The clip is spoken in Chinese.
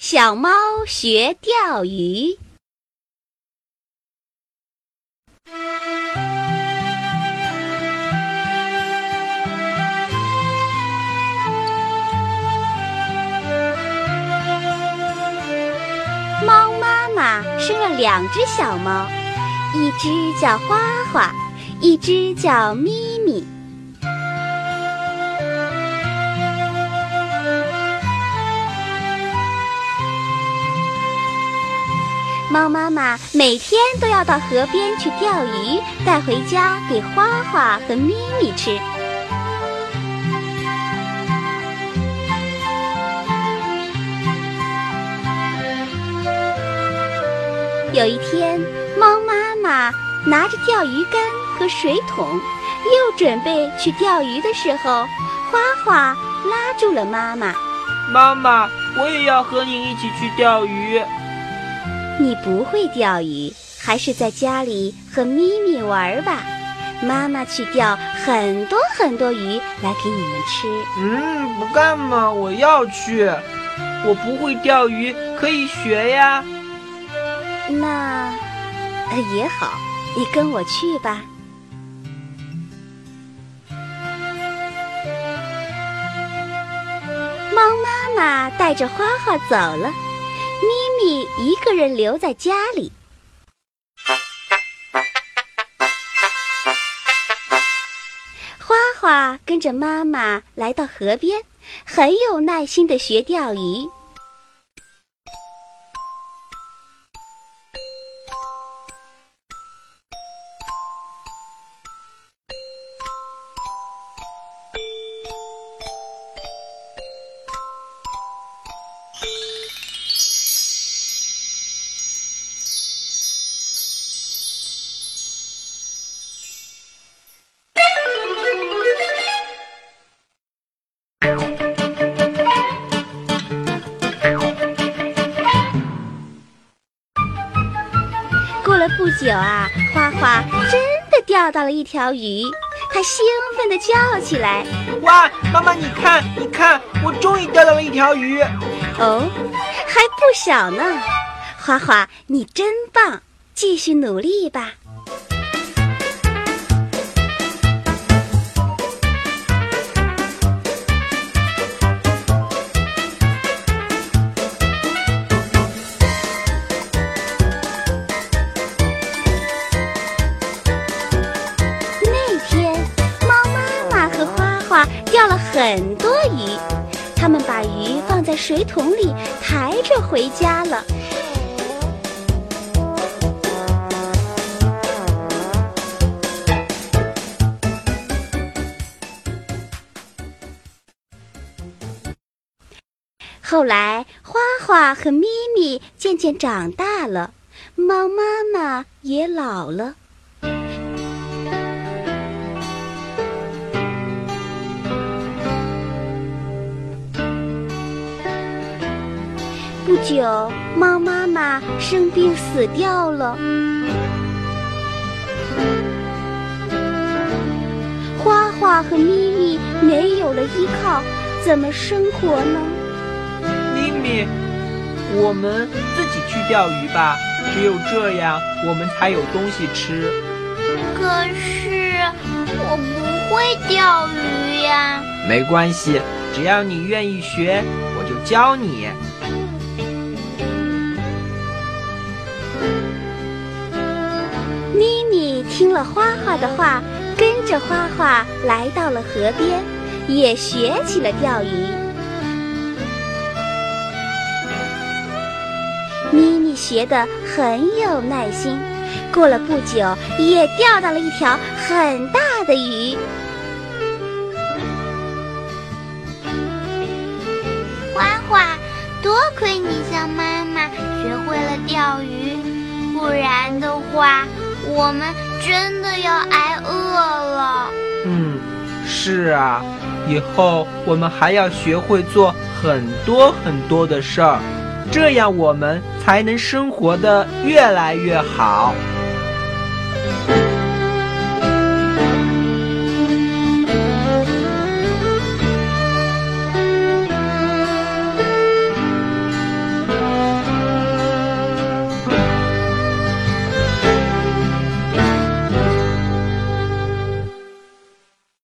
小猫学钓鱼。猫妈妈生了两只小猫，一只叫花花，一只叫咪猫妈妈每天都要到河边去钓鱼，带回家给花花和咪咪吃。有一天，猫妈妈拿着钓鱼竿和水桶，又准备去钓鱼的时候，花花拉住了妈妈。妈妈，我也要和你一起去钓鱼。你不会钓鱼，还是在家里和咪咪玩吧。妈妈去钓很多很多鱼来给你们吃。嗯，不干嘛，我要去。我不会钓鱼，可以学呀。那也好，你跟我去吧。猫妈妈带着花花走了，咪咪一个人留在家里。花花跟着妈妈来到河边，很有耐心的学钓鱼。不久啊，花花真的钓到了一条鱼，它兴奋地叫起来：“哇，妈妈，你看，你看，我终于钓到了一条鱼！哦，还不少呢！花花，你真棒，继续努力吧！”钓了很多鱼，他们把鱼放在水桶里，抬着回家了。后来，花花和咪咪渐渐长大了，猫妈妈也老了。久，猫妈妈生病死掉了。花花和咪咪没有了依靠，怎么生活呢？咪咪，我们自己去钓鱼吧，只有这样，我们才有东西吃。可是我不会钓鱼呀。没关系，只要你愿意学，我就教你。听了花花的话，跟着花花来到了河边，也学起了钓鱼。咪咪学得很有耐心，过了不久，也钓到了一条很大的鱼。花花，多亏你向妈妈学会了钓鱼，不然的话，我们真的要挨饿了。嗯，是啊，以后我们还要学会做很多很多的事儿，这样我们才能生活的越来越好。